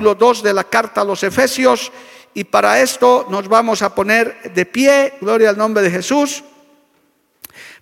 Capítulo 2 de la carta a los Efesios y para esto nos vamos a poner de pie, gloria al nombre de Jesús.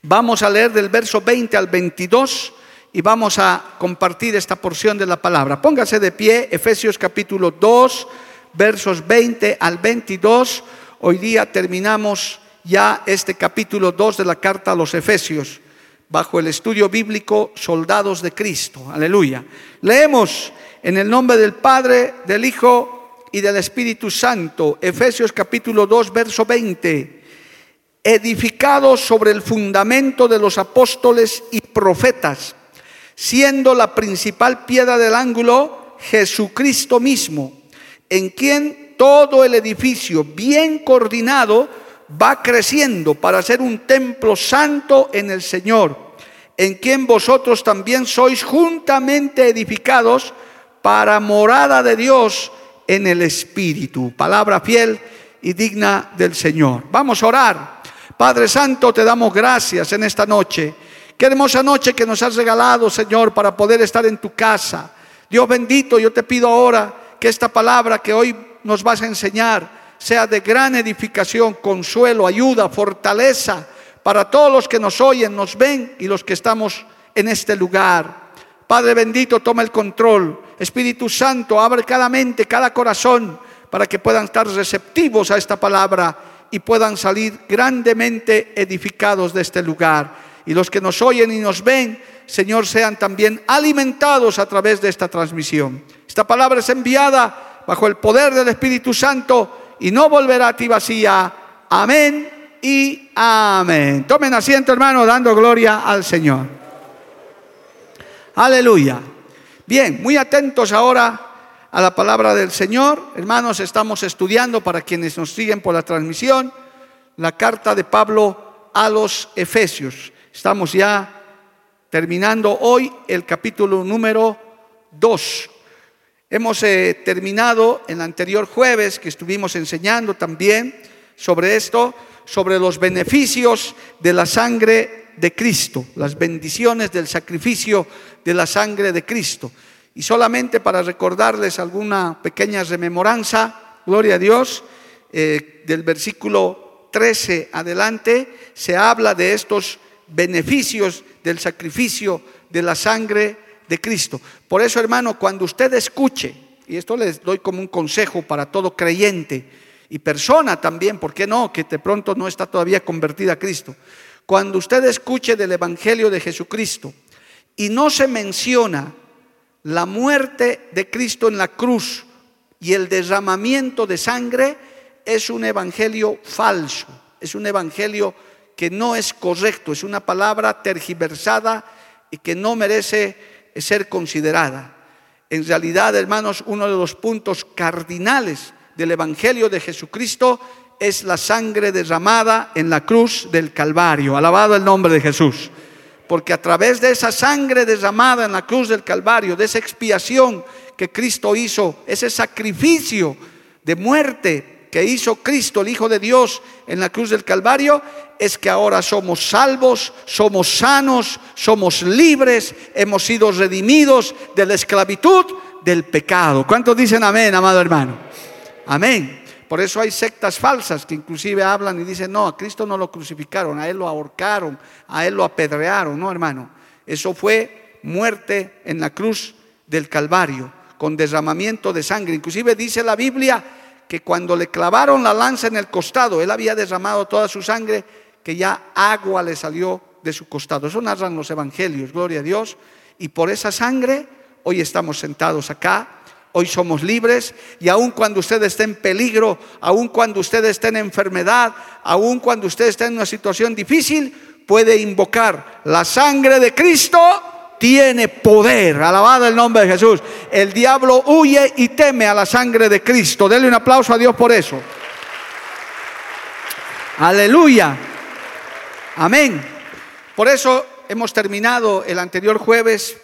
Vamos a leer del verso 20 al 22 y vamos a compartir esta porción de la palabra. Póngase de pie, Efesios capítulo 2, versos 20 al 22. Hoy día terminamos ya este capítulo 2 de la carta a los Efesios bajo el estudio bíblico Soldados de Cristo. Aleluya. Leemos en el nombre del Padre, del Hijo y del Espíritu Santo. Efesios capítulo 2, verso 20. Edificados sobre el fundamento de los apóstoles y profetas, siendo la principal piedra del ángulo Jesucristo mismo, en quien todo el edificio bien coordinado va creciendo para ser un templo santo en el Señor, en quien vosotros también sois juntamente edificados para morada de Dios en el Espíritu. Palabra fiel y digna del Señor. Vamos a orar. Padre Santo, te damos gracias en esta noche. Qué hermosa noche que nos has regalado, Señor, para poder estar en tu casa. Dios bendito, yo te pido ahora que esta palabra que hoy nos vas a enseñar sea de gran edificación, consuelo, ayuda, fortaleza para todos los que nos oyen, nos ven y los que estamos en este lugar. Padre bendito, toma el control. Espíritu Santo, abre cada mente, cada corazón, para que puedan estar receptivos a esta palabra y puedan salir grandemente edificados de este lugar. Y los que nos oyen y nos ven, Señor, sean también alimentados a través de esta transmisión. Esta palabra es enviada bajo el poder del Espíritu Santo y no volverá a ti vacía. Amén y amén. Tomen asiento, hermano, dando gloria al Señor. Aleluya. Bien, muy atentos ahora a la palabra del Señor. Hermanos, estamos estudiando para quienes nos siguen por la transmisión la carta de Pablo a los Efesios. Estamos ya terminando hoy el capítulo número 2. Hemos eh, terminado el anterior jueves que estuvimos enseñando también sobre esto, sobre los beneficios de la sangre de Cristo, las bendiciones del sacrificio de la sangre de Cristo. Y solamente para recordarles alguna pequeña rememoranza, gloria a Dios, eh, del versículo 13 adelante, se habla de estos beneficios del sacrificio de la sangre de Cristo. Por eso, hermano, cuando usted escuche, y esto les doy como un consejo para todo creyente y persona también, ¿por qué no? Que de pronto no está todavía convertida a Cristo. Cuando usted escuche del Evangelio de Jesucristo y no se menciona la muerte de Cristo en la cruz y el derramamiento de sangre, es un evangelio falso, es un evangelio que no es correcto, es una palabra tergiversada y que no merece ser considerada. En realidad, hermanos, uno de los puntos cardinales del Evangelio de Jesucristo es la sangre derramada en la cruz del Calvario. Alabado el nombre de Jesús. Porque a través de esa sangre derramada en la cruz del Calvario, de esa expiación que Cristo hizo, ese sacrificio de muerte que hizo Cristo, el Hijo de Dios, en la cruz del Calvario, es que ahora somos salvos, somos sanos, somos libres, hemos sido redimidos de la esclavitud del pecado. ¿Cuántos dicen amén, amado hermano? Amén. Por eso hay sectas falsas que inclusive hablan y dicen, no, a Cristo no lo crucificaron, a Él lo ahorcaron, a Él lo apedrearon. No, hermano, eso fue muerte en la cruz del Calvario, con derramamiento de sangre. Inclusive dice la Biblia que cuando le clavaron la lanza en el costado, Él había derramado toda su sangre, que ya agua le salió de su costado. Eso narran los evangelios, gloria a Dios. Y por esa sangre, hoy estamos sentados acá hoy somos libres y aun cuando usted esté en peligro, aun cuando usted esté en enfermedad, aun cuando usted esté en una situación difícil, puede invocar la sangre de Cristo. Tiene poder, alabado el nombre de Jesús. El diablo huye y teme a la sangre de Cristo. Denle un aplauso a Dios por eso. Aleluya. Amén. Por eso hemos terminado el anterior jueves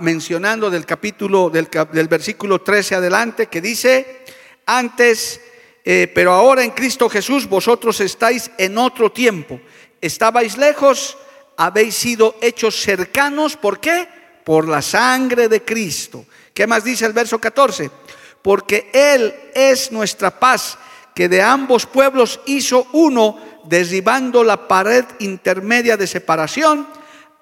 mencionando del capítulo, del, versículo 13 adelante, que dice, antes, eh, pero ahora en Cristo Jesús vosotros estáis en otro tiempo. Estabais lejos, habéis sido hechos cercanos, ¿por qué? Por la sangre de Cristo. ¿Qué más dice el verso 14? Porque Él es nuestra paz, que de ambos pueblos hizo uno, derribando la pared intermedia de separación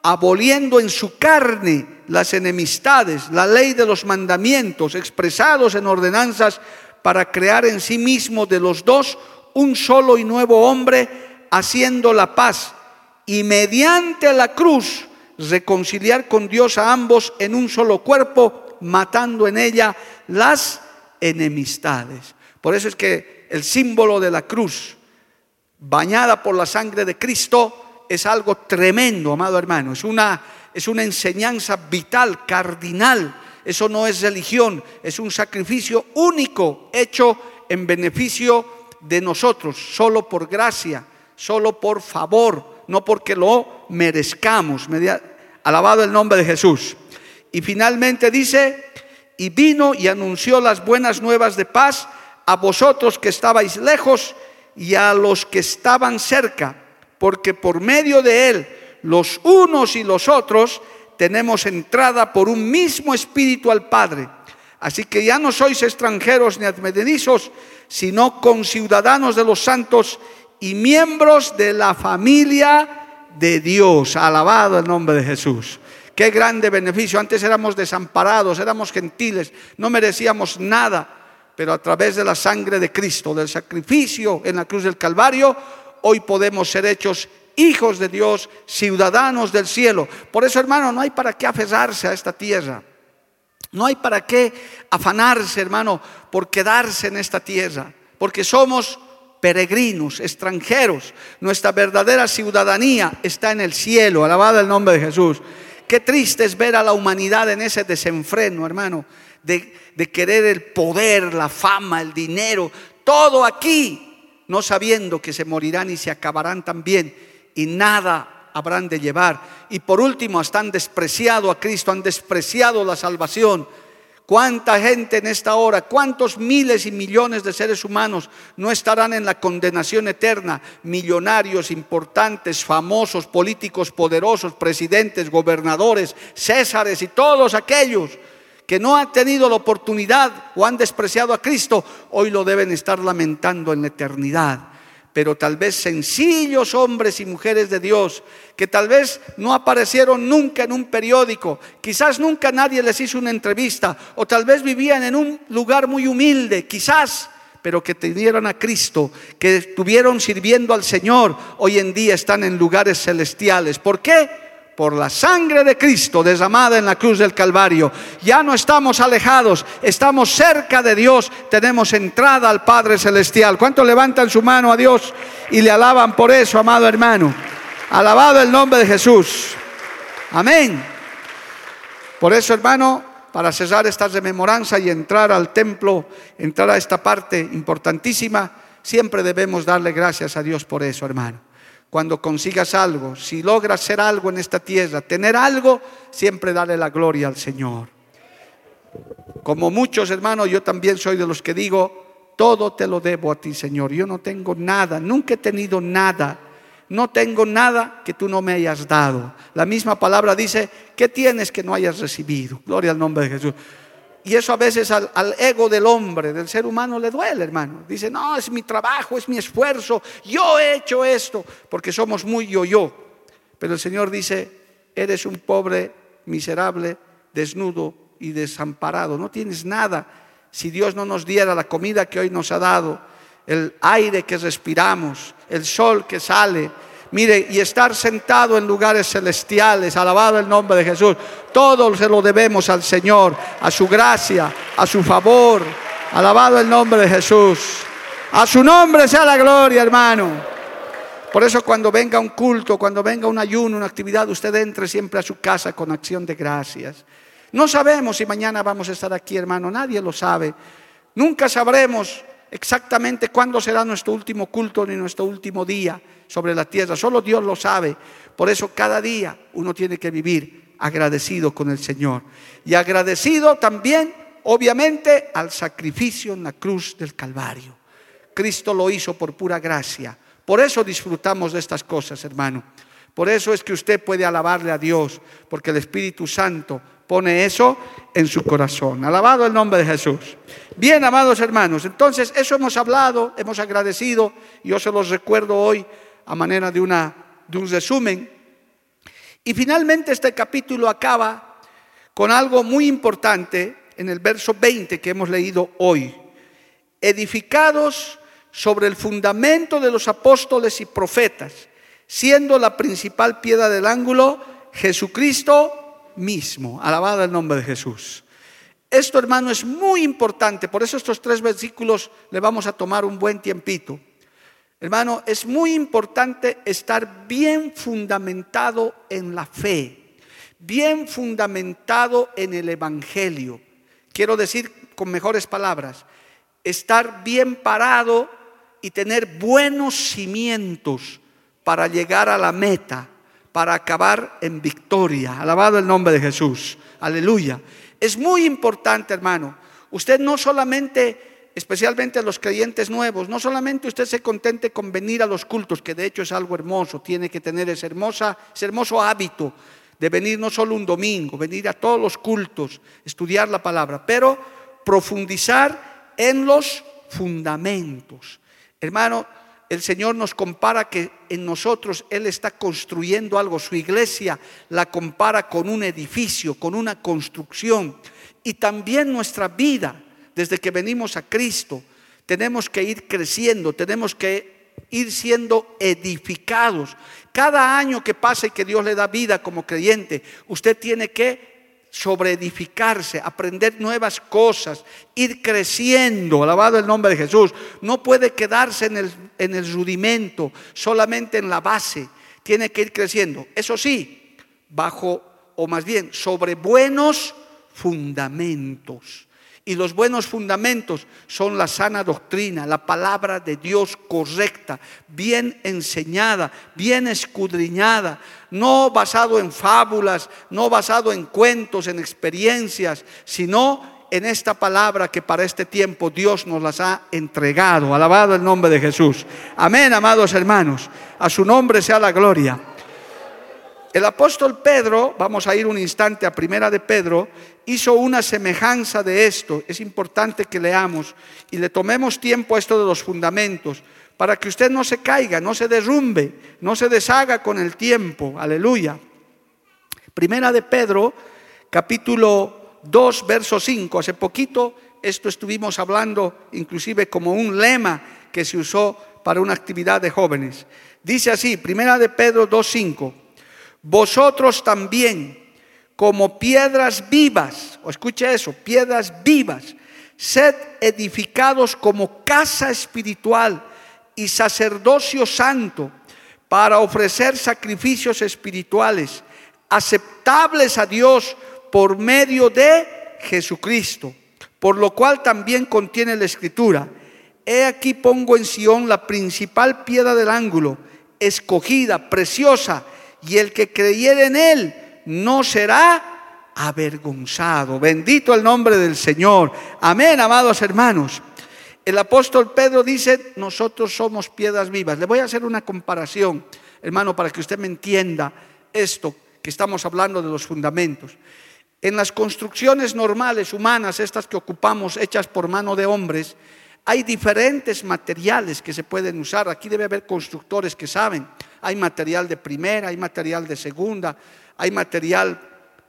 aboliendo en su carne las enemistades, la ley de los mandamientos expresados en ordenanzas para crear en sí mismo de los dos un solo y nuevo hombre, haciendo la paz y mediante la cruz reconciliar con Dios a ambos en un solo cuerpo, matando en ella las enemistades. Por eso es que el símbolo de la cruz, bañada por la sangre de Cristo, es algo tremendo, amado hermano. Es una, es una enseñanza vital, cardinal. Eso no es religión, es un sacrificio único hecho en beneficio de nosotros, solo por gracia, solo por favor, no porque lo merezcamos. Alabado el nombre de Jesús. Y finalmente dice, y vino y anunció las buenas nuevas de paz a vosotros que estabais lejos y a los que estaban cerca porque por medio de Él, los unos y los otros, tenemos entrada por un mismo espíritu al Padre. Así que ya no sois extranjeros ni advenedizos, sino conciudadanos de los santos y miembros de la familia de Dios. Alabado el nombre de Jesús. Qué grande beneficio. Antes éramos desamparados, éramos gentiles, no merecíamos nada, pero a través de la sangre de Cristo, del sacrificio en la cruz del Calvario, hoy podemos ser hechos hijos de Dios, ciudadanos del cielo. Por eso, hermano, no hay para qué aferrarse a esta tierra. No hay para qué afanarse, hermano, por quedarse en esta tierra, porque somos peregrinos, extranjeros. Nuestra verdadera ciudadanía está en el cielo, alabado el nombre de Jesús. Qué triste es ver a la humanidad en ese desenfreno, hermano, de, de querer el poder, la fama, el dinero, todo aquí no sabiendo que se morirán y se acabarán también y nada habrán de llevar. Y por último, hasta han despreciado a Cristo, han despreciado la salvación. ¿Cuánta gente en esta hora, cuántos miles y millones de seres humanos no estarán en la condenación eterna? Millonarios, importantes, famosos, políticos poderosos, presidentes, gobernadores, césares y todos aquellos que no han tenido la oportunidad o han despreciado a Cristo, hoy lo deben estar lamentando en la eternidad. Pero tal vez sencillos hombres y mujeres de Dios, que tal vez no aparecieron nunca en un periódico, quizás nunca nadie les hizo una entrevista, o tal vez vivían en un lugar muy humilde, quizás pero que tuvieron a Cristo, que estuvieron sirviendo al Señor, hoy en día están en lugares celestiales. ¿Por qué? Por la sangre de Cristo derramada en la cruz del Calvario. Ya no estamos alejados, estamos cerca de Dios, tenemos entrada al Padre Celestial. ¿Cuántos levantan su mano a Dios y le alaban por eso, amado hermano? Alabado el nombre de Jesús. Amén. Por eso, hermano, para cesar esta rememoranza y entrar al templo, entrar a esta parte importantísima, siempre debemos darle gracias a Dios por eso, hermano cuando consigas algo, si logras ser algo en esta tierra, tener algo, siempre dale la gloria al Señor. Como muchos hermanos, yo también soy de los que digo, todo te lo debo a ti, Señor. Yo no tengo nada, nunca he tenido nada. No tengo nada que tú no me hayas dado. La misma palabra dice, ¿qué tienes que no hayas recibido? Gloria al nombre de Jesús. Y eso a veces al, ego del hombre, del ser humano, le duele, hermano. Dice, no, es mi trabajo, es mi esfuerzo, yo he hecho esto, porque somos muy yo-yo. Pero el Señor dice, eres un pobre, miserable, desnudo y desamparado, no tienes nada. Si Dios no nos diera la comida que hoy nos ha dado, el aire que respiramos, el sol que sale, Mire, y estar sentado en lugares celestiales, alabado el nombre de Jesús. Todo se lo debemos al Señor, a su gracia, a su favor. Alabado el nombre de Jesús. A su nombre sea la gloria, hermano. Por eso cuando venga un culto, cuando venga un ayuno, una actividad, usted entre siempre a su casa con acción de gracias. No sabemos si mañana vamos a estar aquí, hermano, nadie lo sabe. Nunca sabremos exactamente cuándo será nuestro último culto ni nuestro último día sobre la tierra. Solo Dios lo sabe. Por eso cada día uno tiene que vivir agradecido con el Señor. Y agradecido también, obviamente, al sacrificio en la cruz del Calvario. Cristo lo hizo por pura gracia. Por eso disfrutamos de estas cosas, hermano. Por eso es que usted puede alabarle a Dios, porque el Espíritu Santo pone eso en su corazón. Alabado el nombre de Jesús. Bien, amados hermanos, entonces eso hemos hablado, hemos agradecido, yo se los recuerdo hoy a manera de, una, de un resumen. Y finalmente este capítulo acaba con algo muy importante en el verso 20 que hemos leído hoy. Edificados sobre el fundamento de los apóstoles y profetas, siendo la principal piedra del ángulo Jesucristo mismo. Alabado el nombre de Jesús. Esto, hermano, es muy importante. Por eso estos tres versículos le vamos a tomar un buen tiempito. Hermano, es muy importante estar bien fundamentado en la fe, bien fundamentado en el Evangelio. Quiero decir con mejores palabras, estar bien parado y tener buenos cimientos para llegar a la meta para acabar en victoria. Alabado el nombre de Jesús. Aleluya. Es muy importante, hermano. Usted no solamente, especialmente a los creyentes nuevos, no solamente usted se contente con venir a los cultos, que de hecho es algo hermoso, tiene que tener ese, hermosa, ese hermoso hábito de venir no solo un domingo, venir a todos los cultos, estudiar la palabra, pero profundizar en los fundamentos. Hermano, el Señor nos compara que en nosotros Él está construyendo algo. Su iglesia la compara con un edificio, con una construcción. Y también nuestra vida, desde que venimos a Cristo, tenemos que ir creciendo, tenemos que ir siendo edificados. Cada año que pasa y que Dios le da vida como creyente, usted tiene que sobre edificarse, aprender nuevas cosas, ir creciendo, alabado el nombre de Jesús. No puede quedarse en el, en el rudimento, solamente en la base, tiene que ir creciendo. Eso sí, bajo, o más bien, sobre buenos fundamentos. Y los buenos fundamentos son la sana doctrina, la palabra de Dios correcta, bien enseñada, bien escudriñada, no basado en fábulas, no basado en cuentos, en experiencias, sino en esta palabra que para este tiempo Dios nos las ha entregado. Alabado el nombre de Jesús. Amén, amados hermanos. A su nombre sea la gloria. El apóstol Pedro, vamos a ir un instante a primera de Pedro, hizo una semejanza de esto. Es importante que leamos y le tomemos tiempo a esto de los fundamentos para que usted no se caiga, no se derrumbe, no se deshaga con el tiempo. Aleluya. Primera de Pedro, capítulo 2, verso 5. Hace poquito esto estuvimos hablando inclusive como un lema que se usó para una actividad de jóvenes. Dice así, Primera de Pedro 2, 5 vosotros también, como piedras vivas, o escuche eso, piedras vivas, sed edificados como casa espiritual y sacerdocio santo para ofrecer sacrificios espirituales aceptables a Dios por medio de Jesucristo, por lo cual también contiene la escritura. He aquí pongo en Sión la principal piedra del ángulo, escogida, preciosa, y el que creyere en él no será avergonzado. Bendito el nombre del Señor. Amén, amados hermanos. El apóstol Pedro dice, nosotros somos piedras vivas. Le voy a hacer una comparación, hermano, para que usted me entienda esto que estamos hablando de los fundamentos. En las construcciones normales, humanas, estas que ocupamos, hechas por mano de hombres, hay diferentes materiales que se pueden usar. Aquí debe haber constructores que saben hay material de primera, hay material de segunda, hay material,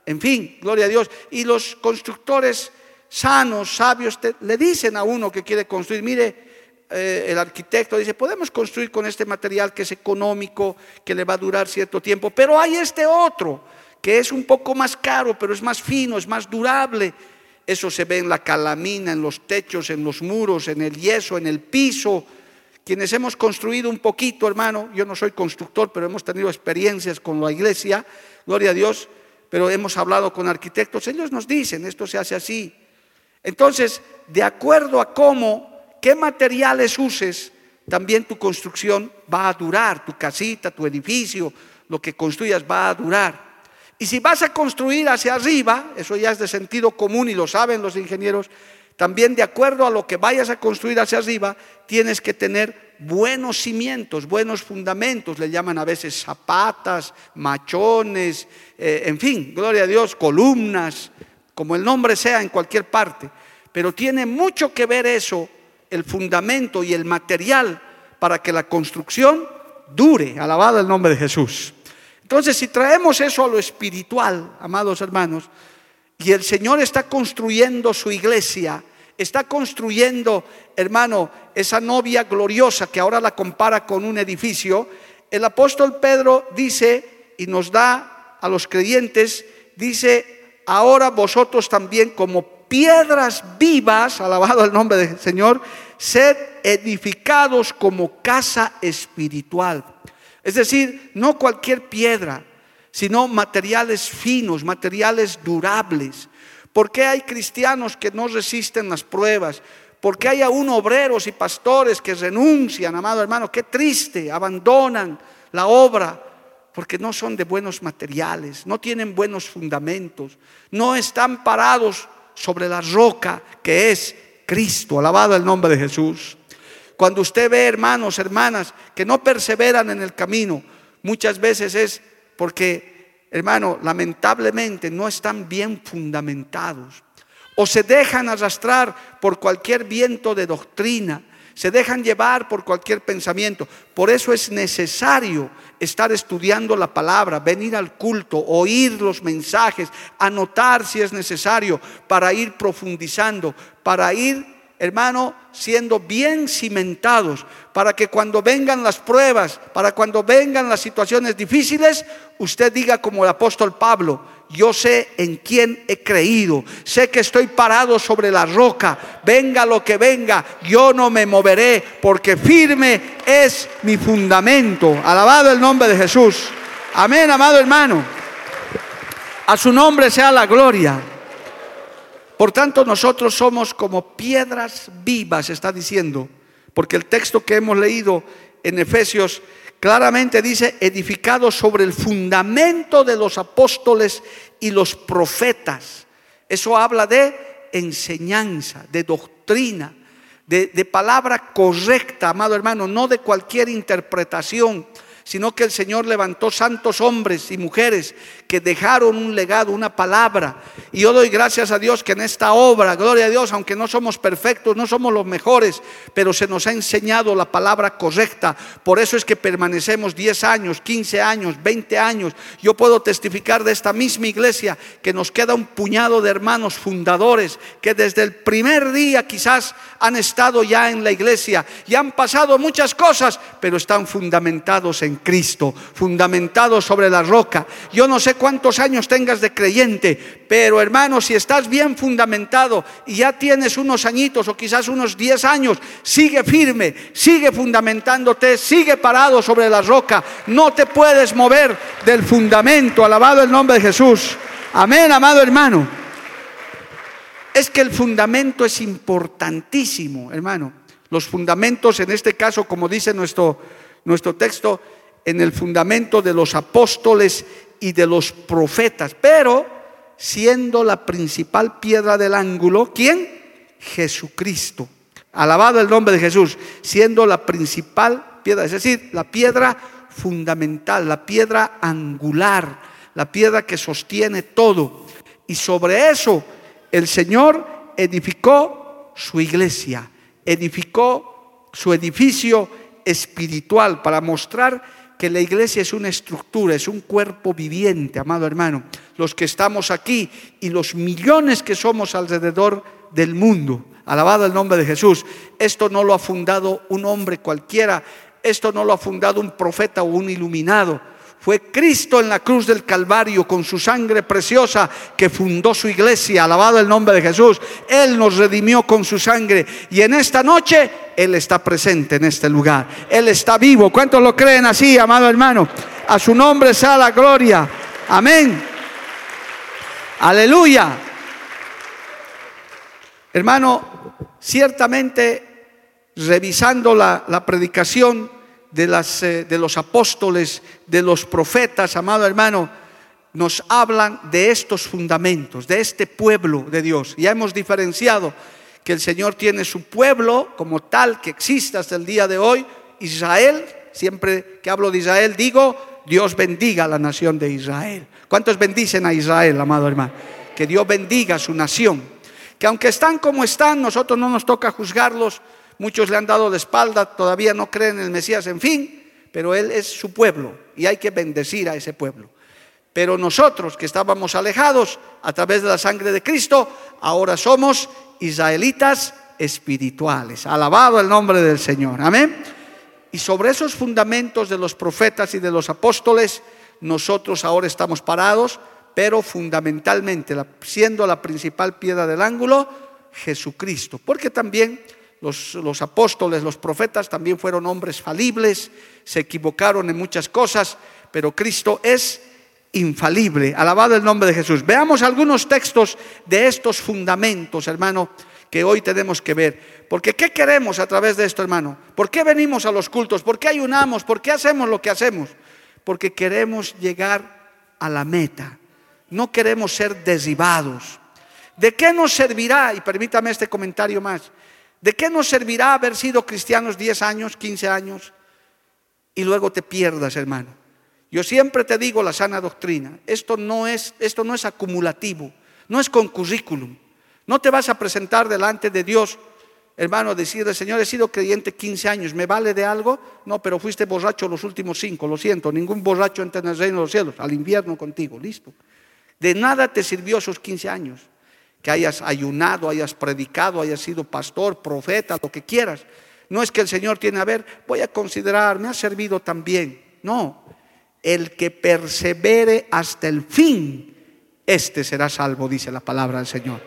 en fin, gloria a Dios. Y los constructores sanos, sabios, le dicen a uno que quiere construir, mire, eh, el arquitecto dice, podemos construir con este material que es económico, que le va a durar cierto tiempo, pero hay este otro que es un poco más caro, pero es más fino, es más durable. Eso se ve en la calamina, en los techos, en los muros, en el yeso, en el piso. Quienes hemos construido un poquito, hermano, yo no soy constructor, pero hemos tenido experiencias con la iglesia, gloria a Dios, pero hemos hablado con arquitectos, ellos nos dicen, esto se hace así. Entonces, de acuerdo a cómo, qué materiales uses, también tu construcción va a durar, tu casita, tu edificio, lo que construyas va a durar. Y si vas a construir hacia arriba, eso ya es de sentido común y lo saben los ingenieros, también de acuerdo a lo que vayas a construir hacia arriba, tienes que tener buenos cimientos, buenos fundamentos, le llaman a veces zapatas, machones, eh, en fin, gloria a Dios, columnas, como el nombre sea en cualquier parte. Pero tiene mucho que ver eso, el fundamento y el material, para que la construcción dure. Alabado el nombre de Jesús. Entonces, si traemos eso a lo espiritual, amados hermanos, y el Señor está construyendo su iglesia, está construyendo, hermano, esa novia gloriosa que ahora la compara con un edificio, el apóstol Pedro dice y nos da a los creyentes, dice, ahora vosotros también como piedras vivas, alabado el nombre del Señor, sed edificados como casa espiritual es decir, no cualquier piedra, sino materiales finos, materiales durables. ¿Por qué hay cristianos que no resisten las pruebas? ¿Por qué hay aún obreros y pastores que renuncian, amado hermano? Qué triste, abandonan la obra porque no son de buenos materiales, no tienen buenos fundamentos, no están parados sobre la roca que es Cristo. Alabado el nombre de Jesús. Cuando usted ve hermanos, hermanas que no perseveran en el camino, muchas veces es porque, hermano, lamentablemente no están bien fundamentados. O se dejan arrastrar por cualquier viento de doctrina, se dejan llevar por cualquier pensamiento. Por eso es necesario estar estudiando la palabra, venir al culto, oír los mensajes, anotar si es necesario para ir profundizando, para ir hermano, siendo bien cimentados, para que cuando vengan las pruebas, para cuando vengan las situaciones difíciles, usted diga como el apóstol Pablo, yo sé en quién he creído, sé que estoy parado sobre la roca, venga lo que venga, yo no me moveré, porque firme es mi fundamento. Alabado el nombre de Jesús. Amén, amado hermano. A su nombre sea la gloria. Por tanto, nosotros somos como piedras vivas, está diciendo, porque el texto que hemos leído en Efesios claramente dice, edificados sobre el fundamento de los apóstoles y los profetas. Eso habla de enseñanza, de doctrina, de, de palabra correcta, amado hermano, no de cualquier interpretación sino que el Señor levantó santos hombres y mujeres que dejaron un legado, una palabra. Y yo doy gracias a Dios que en esta obra, gloria a Dios, aunque no somos perfectos, no somos los mejores, pero se nos ha enseñado la palabra correcta. Por eso es que permanecemos 10 años, 15 años, 20 años. Yo puedo testificar de esta misma iglesia que nos queda un puñado de hermanos fundadores que desde el primer día quizás han estado ya en la iglesia y han pasado muchas cosas, pero están fundamentados en Cristo, fundamentado sobre la roca. Yo no sé cuántos años tengas de creyente, pero hermano, si estás bien fundamentado y ya tienes unos añitos o quizás unos 10 años, sigue firme, sigue fundamentándote, sigue parado sobre la roca. No te puedes mover del fundamento. Alabado el nombre de Jesús. Amén, amado hermano. Es que el fundamento es importantísimo, hermano. Los fundamentos, en este caso, como dice nuestro, nuestro texto, en el fundamento de los apóstoles y de los profetas, pero siendo la principal piedra del ángulo, ¿quién? Jesucristo. Alabado el nombre de Jesús, siendo la principal piedra, es decir, la piedra fundamental, la piedra angular, la piedra que sostiene todo. Y sobre eso el Señor edificó su iglesia, edificó su edificio espiritual para mostrar que la iglesia es una estructura, es un cuerpo viviente, amado hermano. Los que estamos aquí y los millones que somos alrededor del mundo. Alabado el nombre de Jesús. Esto no lo ha fundado un hombre cualquiera. Esto no lo ha fundado un profeta o un iluminado. Fue Cristo en la cruz del Calvario con su sangre preciosa que fundó su iglesia. Alabado el nombre de Jesús. Él nos redimió con su sangre. Y en esta noche Él está presente en este lugar. Él está vivo. ¿Cuántos lo creen así, amado hermano? A su nombre sea la gloria. Amén. Aleluya. Hermano, ciertamente revisando la, la predicación de, las, eh, de los apóstoles, de los profetas, amado hermano, nos hablan de estos fundamentos, de este pueblo de Dios. Ya hemos diferenciado que el Señor tiene su pueblo como tal que existe hasta el día de hoy, Israel, siempre que hablo de Israel digo, Dios bendiga a la nación de Israel. ¿Cuántos bendicen a Israel, amado hermano? Que Dios bendiga a su nación. Que aunque están como están, nosotros no nos toca juzgarlos, Muchos le han dado la espalda, todavía no creen en el Mesías, en fin, pero Él es su pueblo y hay que bendecir a ese pueblo. Pero nosotros que estábamos alejados a través de la sangre de Cristo, ahora somos israelitas espirituales. Alabado el nombre del Señor. Amén. Y sobre esos fundamentos de los profetas y de los apóstoles, nosotros ahora estamos parados, pero fundamentalmente, siendo la principal piedra del ángulo, Jesucristo. Porque también los, apóstoles, los profetas también fueron hombres falibles, se equivocaron en muchas cosas, pero Cristo es infalible. Alabado el nombre de Jesús. Veamos algunos textos de estos fundamentos, hermano, que hoy tenemos que ver. Porque ¿qué queremos a través de esto, hermano? ¿Por qué venimos a los cultos? ¿Por qué ayunamos? ¿Por qué hacemos lo que hacemos? Porque queremos llegar a la meta. No queremos ser derribados. ¿De qué nos servirá? Y permítame este comentario más. ¿De qué nos servirá haber sido cristianos 10 años, 15 años y luego te pierdas, hermano? Yo siempre te digo la sana doctrina. Esto no es, esto no es acumulativo, no es con currículum. No te vas a presentar delante de Dios, hermano, a decirle, Señor, he sido creyente 15 años, ¿me vale de algo? No, pero fuiste borracho los últimos cinco, lo siento, ningún borracho entra en el reino de los cielos, al invierno contigo, listo. De nada te sirvió esos 15 años que hayas ayunado, hayas predicado, hayas sido pastor, profeta, lo que quieras. No es que el Señor tiene, a ver, voy a considerar, me ha servido también. No, el que persevere hasta el fin, este será salvo, dice la palabra del Señor.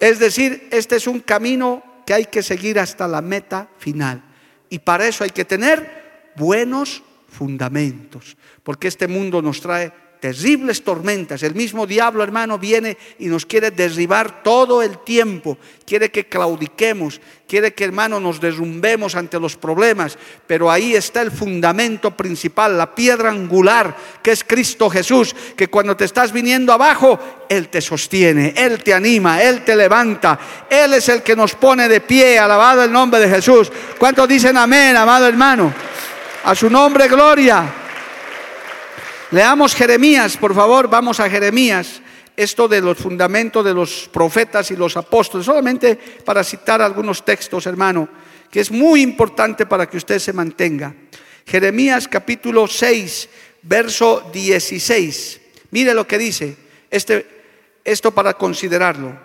Es decir, este es un camino que hay que seguir hasta la meta final. Y para eso hay que tener buenos fundamentos, porque este mundo nos trae terribles tormentas. El mismo diablo, hermano, viene y nos quiere derribar todo el tiempo. Quiere que claudiquemos, quiere que, hermano, nos derrumbemos ante los problemas. Pero ahí está el fundamento principal, la piedra angular, que es Cristo Jesús, que cuando te estás viniendo abajo, Él te sostiene, Él te anima, Él te levanta. Él es el que nos pone de pie, alabado el nombre de Jesús. ¿Cuántos dicen amén, amado hermano? A su nombre, gloria. Leamos Jeremías, por favor, vamos a Jeremías, esto de los fundamentos de los profetas y los apóstoles, solamente para citar algunos textos, hermano, que es muy importante para que usted se mantenga. Jeremías capítulo 6, verso 16. Mire lo que dice, este, esto para considerarlo.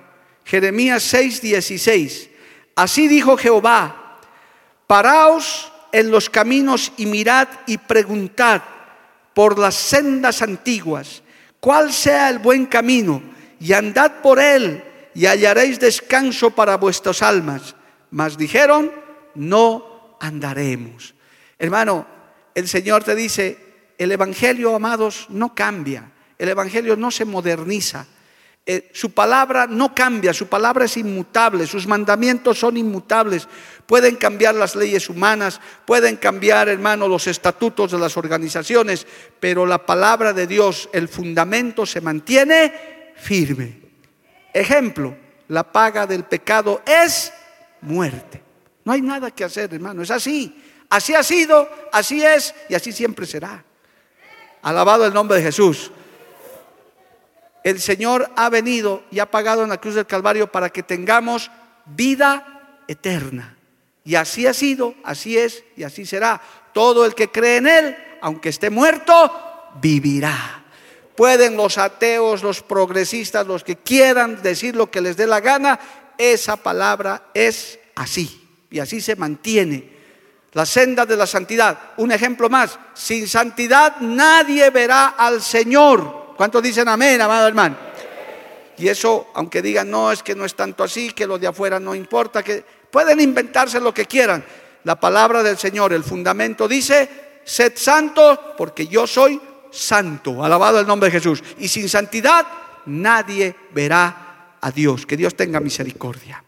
Jeremías 6, 16. Así dijo Jehová, paraos en los caminos y mirad y preguntad por las sendas antiguas, cuál sea el buen camino, y andad por él, y hallaréis descanso para vuestras almas. Mas dijeron, no andaremos. Hermano, el Señor te dice, el Evangelio, amados, no cambia, el Evangelio no se moderniza. Eh, su palabra no cambia, su palabra es inmutable, sus mandamientos son inmutables. Pueden cambiar las leyes humanas, pueden cambiar, hermano, los estatutos de las organizaciones, pero la palabra de Dios, el fundamento se mantiene firme. Ejemplo, la paga del pecado es muerte. No hay nada que hacer, hermano, es así. Así ha sido, así es y así siempre será. Alabado el nombre de Jesús. El Señor ha venido y ha pagado en la cruz del Calvario para que tengamos vida eterna. Y así ha sido, así es y así será. Todo el que cree en Él, aunque esté muerto, vivirá. Pueden los ateos, los progresistas, los que quieran decir lo que les dé la gana, esa palabra es así y así se mantiene. la senda de la santidad. Un ejemplo más, sin santidad nadie verá al Señor. ¿Cuántos dicen amén, amado hermano? Y eso, aunque digan, no, es que no es tanto así, que lo de afuera no importa, que pueden inventarse lo que quieran. La palabra del Señor, el fundamento dice, sed santos porque yo soy santo. Alabado el nombre de Jesús. Y sin santidad nadie verá a Dios. Que Dios tenga misericordia.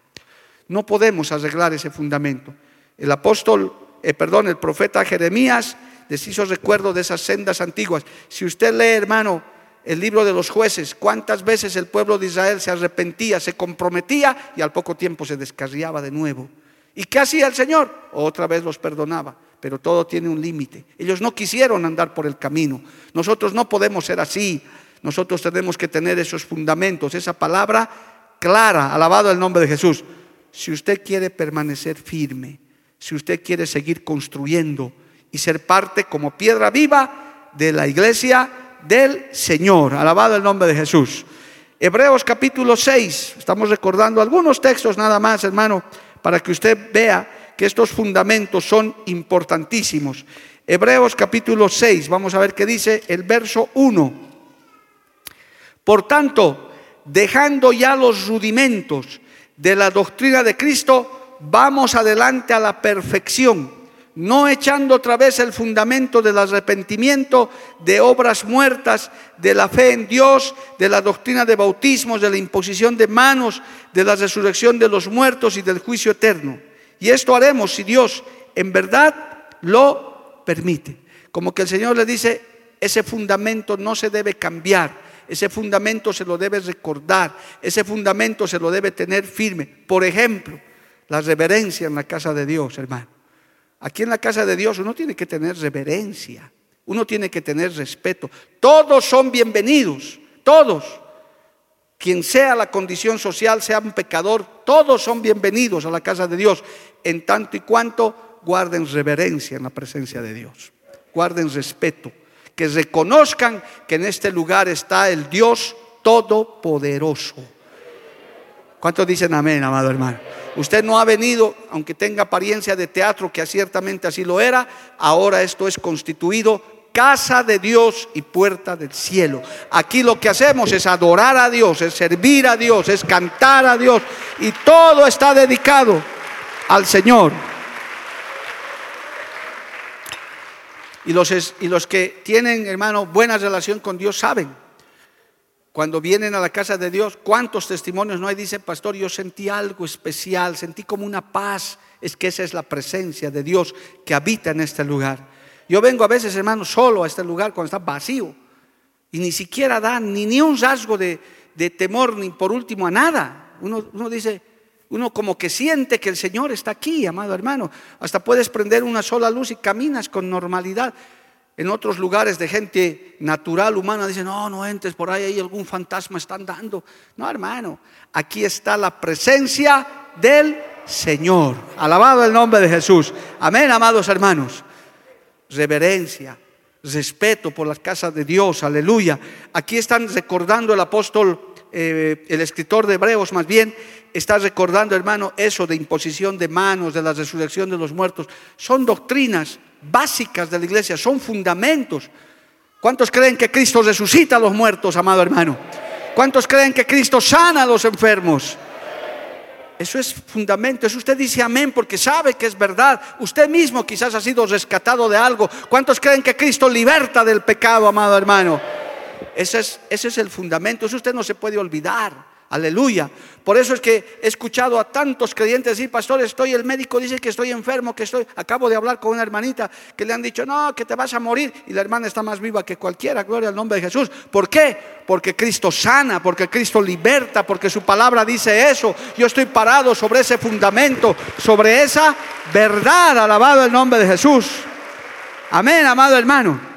No podemos arreglar ese fundamento. El apóstol, eh, perdón, el profeta Jeremías les hizo recuerdo de esas sendas antiguas. Si usted lee, hermano, el libro de los jueces, cuántas veces el pueblo de Israel se arrepentía, se comprometía y al poco tiempo se descarriaba de nuevo. ¿Y qué hacía el Señor? Otra vez los perdonaba, pero todo tiene un límite. Ellos no quisieron andar por el camino. Nosotros no podemos ser así. Nosotros tenemos que tener esos fundamentos, esa palabra clara, alabado el nombre de Jesús. Si usted quiere permanecer firme, si usted quiere seguir construyendo y ser parte como piedra viva de la iglesia del Señor. Alabado el nombre de Jesús. Hebreos capítulo 6, estamos recordando algunos textos nada más, hermano, para que usted vea que estos fundamentos son importantísimos. Hebreos capítulo 6, vamos a ver qué dice el verso 1. Por tanto, dejando ya los rudimentos de la doctrina de Cristo, vamos adelante a la perfección no echando otra vez el fundamento del arrepentimiento, de obras muertas, de la fe en Dios, de la doctrina de bautismos, de la imposición de manos, de la resurrección de los muertos y del juicio eterno. Y esto haremos si Dios en verdad lo permite. Como que el Señor le dice, ese fundamento no se debe cambiar, ese fundamento se lo debe recordar, ese fundamento se lo debe tener firme. Por ejemplo, la reverencia en la casa de Dios, hermano. Aquí en la casa de Dios uno tiene que tener reverencia, uno tiene que tener respeto. Todos son bienvenidos, todos. Quien sea la condición social, sea un pecador, todos son bienvenidos a la casa de Dios, en tanto y cuanto guarden reverencia en la presencia de Dios, guarden respeto, que reconozcan que en este lugar está el Dios Todopoderoso. ¿Cuántos dicen amén, amado hermano? Usted no ha venido, aunque tenga apariencia de teatro, que ciertamente así lo era, ahora esto es constituido casa de Dios y puerta del cielo. Aquí lo que hacemos es adorar a Dios, es servir a Dios, es cantar a Dios y todo está dedicado al Señor. Y los, y los que tienen, hermano, buena relación con Dios saben cuando vienen a la casa de Dios, ¿cuántos testimonios no hay? Dice, pastor, yo sentí algo especial, sentí como una paz. Es que esa es la presencia de Dios que habita en este lugar. Yo vengo a veces, hermano, solo a este lugar cuando está vacío. Y ni siquiera da ni, ni un rasgo de, temor, ni por último a nada. Uno, uno dice, uno como que siente que el Señor está aquí, amado hermano. Hasta puedes prender una sola luz y caminas con normalidad. En otros lugares de gente natural, humana, dicen, no, no entres por ahí, hay algún fantasma están dando. No, hermano, aquí está la presencia del Señor. Alabado el nombre de Jesús. Amén, amados hermanos. Reverencia, respeto por las casas de Dios, aleluya. Aquí están recordando el apóstol, eh, el escritor de Hebreos más bien, está recordando, hermano, eso de imposición de manos, de la resurrección de los muertos. Son doctrinas básicas de la iglesia, son fundamentos. ¿Cuántos creen que Cristo resucita a los muertos, amado hermano? ¿Cuántos creen que Cristo sana a los enfermos? Eso es fundamento. Eso usted dice amén porque sabe que es verdad. Usted mismo quizás ha sido rescatado de algo. ¿Cuántos creen que Cristo liberta del pecado, amado hermano? Ese es, ese es el fundamento. Eso usted no se puede olvidar. Aleluya. Por eso es que he escuchado a tantos creyentes decir, pastor, estoy, el médico dice que estoy enfermo, que estoy, acabo de hablar con una hermanita que le han dicho, no, que te vas a morir. Y la hermana está más viva que cualquiera, gloria al nombre de Jesús. ¿Por qué? Porque Cristo sana, porque Cristo liberta, porque su palabra dice eso. Yo estoy parado sobre ese fundamento, sobre esa verdad, alabado el nombre de Jesús. Amén, amado hermano.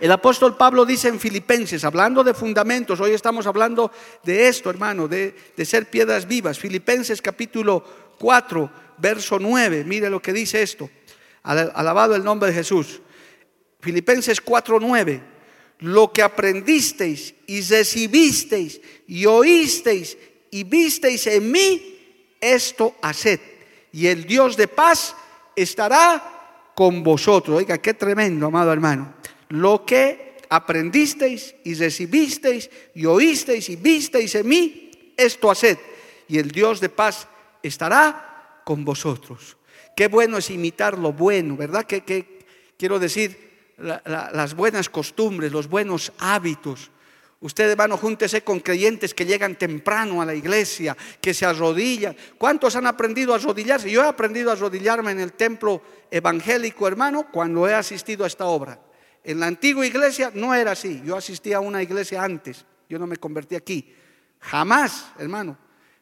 El apóstol Pablo dice en Filipenses, hablando de fundamentos, hoy estamos hablando de esto, hermano, de, ser piedras vivas. Filipenses capítulo 4, verso 9, mire lo que dice esto. Alabado el nombre de Jesús. Filipenses 4, 9. Lo que aprendisteis y recibisteis y oísteis y visteis en mí, esto haced. Y el Dios de paz estará con vosotros. Oiga, qué tremendo, amado hermano. Lo que aprendisteis y recibisteis y oísteis y visteis en mí, esto haced. Y el Dios de paz estará con vosotros. Qué bueno es imitar lo bueno, ¿verdad? Que, quiero decir, las buenas costumbres, los buenos hábitos. Usted, hermano, júntese con creyentes que llegan temprano a la iglesia, que se arrodillan. ¿Cuántos han aprendido a arrodillarse? Yo he aprendido a arrodillarme en el templo evangélico, hermano, cuando he asistido a esta obra. En la antigua iglesia no era así. Yo asistía a una iglesia antes. Yo no me convertí aquí. Jamás, hermano.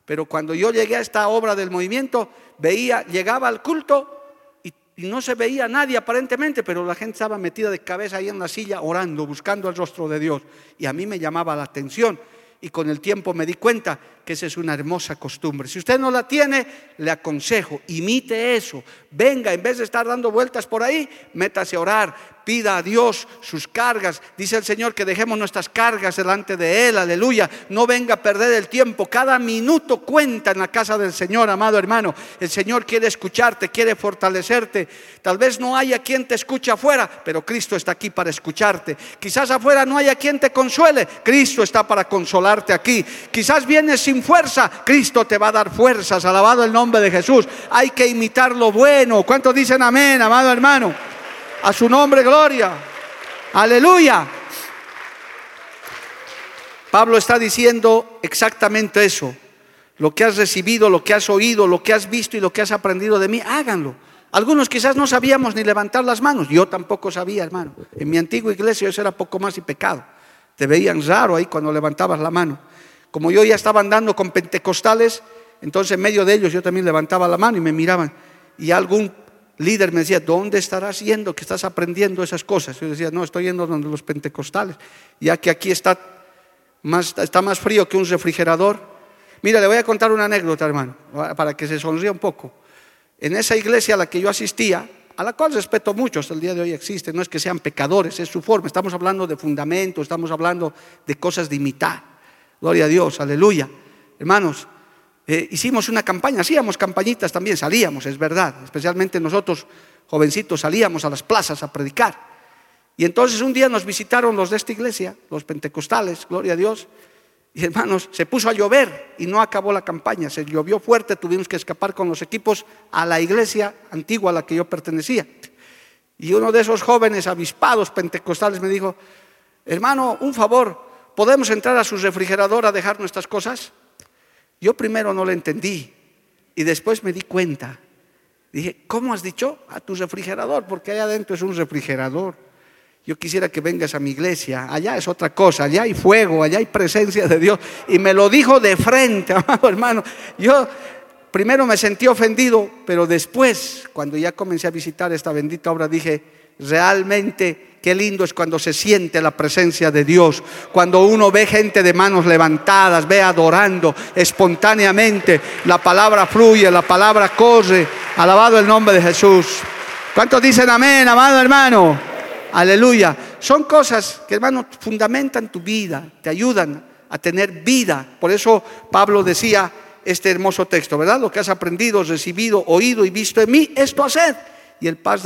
Pero cuando yo llegué a esta obra del movimiento, veía, llegaba al culto y, no se veía nadie aparentemente, pero la gente estaba metida de cabeza ahí en la silla orando, buscando el rostro de Dios. Y a mí me llamaba la atención y con el tiempo me di cuenta que esa es una hermosa costumbre. Si usted no la tiene, le aconsejo, imite eso. Venga, en vez de estar dando vueltas por ahí, métase a orar, pida a Dios sus cargas. Dice el Señor que dejemos nuestras cargas delante de Él, aleluya. No venga a perder el tiempo. Cada minuto cuenta en la casa del Señor, amado hermano. El Señor quiere escucharte, quiere fortalecerte. Tal vez no haya quien te escuche afuera, pero Cristo está aquí para escucharte. Quizás afuera no haya quien te consuele, Cristo está para consolarte aquí. Quizás vienes sin fuerza, Cristo te va a dar fuerzas. Alabado el nombre de Jesús. Hay que imitar lo bueno. ¿Cuántos dicen amén, amado hermano? A su nombre, gloria. Aleluya. Pablo está diciendo exactamente eso. Lo que has recibido, lo que has oído, lo que has visto y lo que has aprendido de mí, háganlo. Algunos quizás no sabíamos ni levantar las manos. Yo tampoco sabía, hermano. En mi antigua iglesia eso era poco más y pecado. Te veían raro ahí cuando levantabas la mano. Como yo ya estaba andando con pentecostales, entonces en medio de ellos yo también levantaba la mano y me miraban. Y algún líder me decía, ¿dónde estarás yendo que estás aprendiendo esas cosas? Yo decía, no, estoy yendo donde los pentecostales, ya que aquí está más, está más frío que un refrigerador. Mira, le voy a contar una anécdota, hermano, para que se sonría un poco. En esa iglesia a la que yo asistía, a la cual respeto mucho, hasta el día de hoy existe, no es que sean pecadores, es su forma, estamos hablando de fundamentos, estamos hablando de cosas de imitar. Gloria a Dios, aleluya. Hermanos, eh, hicimos una campaña, hacíamos campañitas también, salíamos, es verdad, especialmente nosotros jovencitos salíamos a las plazas a predicar. Y entonces un día nos visitaron los de esta iglesia, los pentecostales, gloria a Dios, y hermanos, se puso a llover y no acabó la campaña, se llovió fuerte, tuvimos que escapar con los equipos a la iglesia antigua a la que yo pertenecía. Y uno de esos jóvenes avispados pentecostales me dijo, hermano, un favor, ¿podemos entrar a su refrigerador a dejar nuestras cosas? Yo primero no lo entendí y después me di cuenta. Dije, ¿cómo has dicho? A tu refrigerador, porque allá adentro es un refrigerador. Yo quisiera que vengas a mi iglesia. Allá es otra cosa, allá hay fuego, allá hay presencia de Dios. Y me lo dijo de frente, amado hermano. Yo primero me sentí ofendido, pero después, cuando ya comencé a visitar esta bendita obra, dije, realmente qué lindo es cuando se siente la presencia de Dios, cuando uno ve gente de manos levantadas, ve adorando espontáneamente, la palabra fluye, la palabra corre, alabado el nombre de Jesús. ¿Cuántos dicen amén, amado hermano? Aleluya. Son cosas que, hermano, fundamentan tu vida, te ayudan a tener vida. Por eso Pablo decía este hermoso texto, ¿verdad? Lo que has aprendido, recibido, oído y visto en mí, esto hacer y, el paz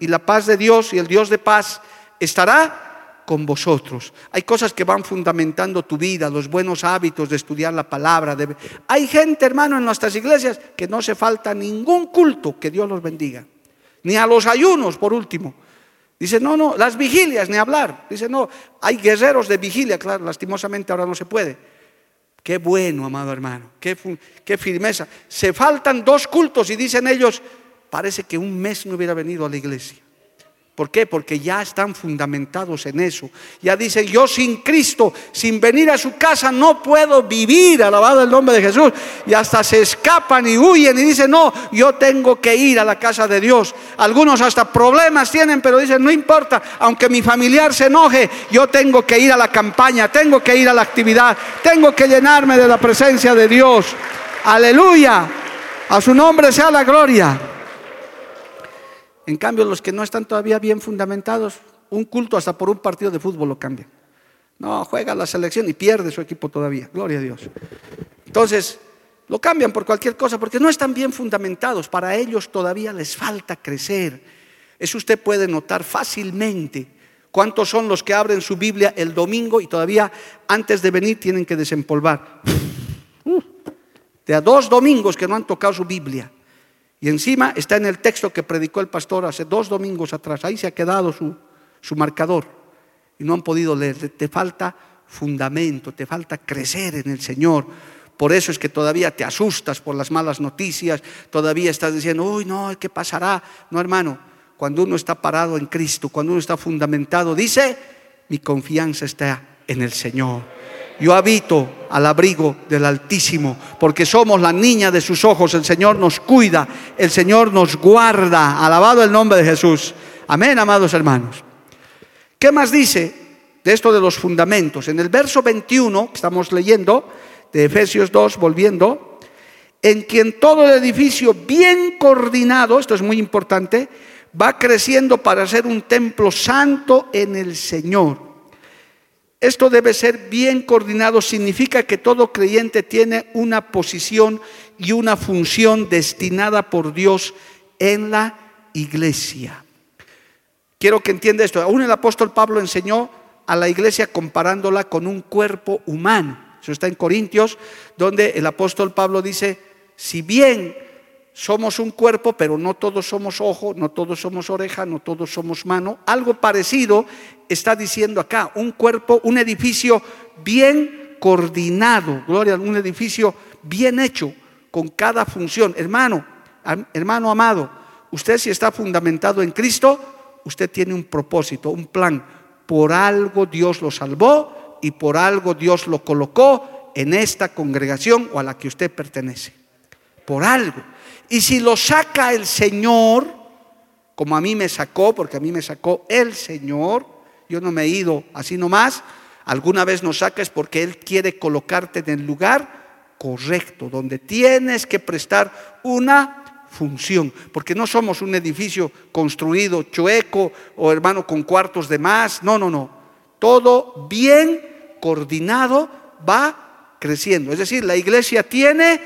y la paz de Dios y el Dios de paz estará con vosotros. Hay cosas que van fundamentando tu vida, los buenos hábitos de estudiar la palabra. Hay gente, hermano, en nuestras iglesias que no se falta ningún culto, que Dios los bendiga. Ni a los ayunos, por último. Dice, no, no, las vigilias, ni hablar. Dice, no, hay guerreros de vigilia, claro, lastimosamente ahora no se puede. Qué bueno, amado hermano, qué, qué firmeza. Se faltan dos cultos y dicen ellos, parece que un mes no hubiera venido a la iglesia. ¿Por qué? Porque ya están fundamentados en eso. Ya dicen, yo sin Cristo, sin venir a su casa, no puedo vivir, alabado el nombre de Jesús. Y hasta se escapan y huyen y dicen, no, yo tengo que ir a la casa de Dios. Algunos hasta problemas tienen, pero dicen, no importa, aunque mi familiar se enoje, yo tengo que ir a la campaña, tengo que ir a la actividad, tengo que llenarme de la presencia de Dios. Aleluya. A su nombre sea la gloria. En cambio, los que no están todavía bien fundamentados, un culto hasta por un partido de fútbol lo cambian. No, juega la selección y pierde su equipo todavía. Gloria a Dios. Entonces, lo cambian por cualquier cosa porque no están bien fundamentados. Para ellos todavía les falta crecer. Eso usted puede notar fácilmente. ¿Cuántos son los que abren su Biblia el domingo y todavía antes de venir tienen que desempolvar? De a dos domingos que no han tocado su Biblia. Y encima está en el texto que predicó el pastor hace dos domingos atrás. Ahí se ha quedado su, su marcador. Y no han podido leer. Te falta fundamento, te falta crecer en el Señor. Por eso es que todavía te asustas por las malas noticias, todavía estás diciendo, uy, no, ¿qué pasará? No, hermano, cuando uno está parado en Cristo, cuando uno está fundamentado, dice, mi confianza está en el Señor. Yo habito al abrigo del Altísimo, porque somos la niña de sus ojos. El Señor nos cuida, el Señor nos guarda. Alabado el nombre de Jesús. Amén, amados hermanos. ¿Qué más dice de esto de los fundamentos? En el verso 21 que estamos leyendo de Efesios 2, volviendo, en quien todo el edificio bien coordinado, esto es muy importante, va creciendo para ser un templo santo en el Señor esto debe ser bien coordinado, significa que todo creyente tiene una posición y una función destinada por Dios en la iglesia. Quiero que entienda esto. Aún el apóstol Pablo enseñó a la iglesia comparándola con un cuerpo humano. Eso está en Corintios, donde el apóstol Pablo dice, si bien somos un cuerpo, pero no todos somos ojo, no todos somos oreja, no todos somos mano. Algo parecido está diciendo acá, un cuerpo, un edificio bien coordinado, gloria, un edificio bien hecho, con cada función. Hermano, hermano amado, usted si está fundamentado en Cristo, usted tiene un propósito, un plan. Por algo Dios lo salvó y por algo Dios lo colocó en esta congregación o a la que usted pertenece. Por algo. Y si lo saca el Señor, como a mí me sacó, porque a mí me sacó el Señor, yo no me he ido así nomás, alguna vez nos saca porque Él quiere colocarte en el lugar correcto, donde tienes que prestar una función, porque no somos un edificio construido chueco o hermano con cuartos de más, no, no, no, todo bien coordinado va creciendo, es decir, la iglesia tiene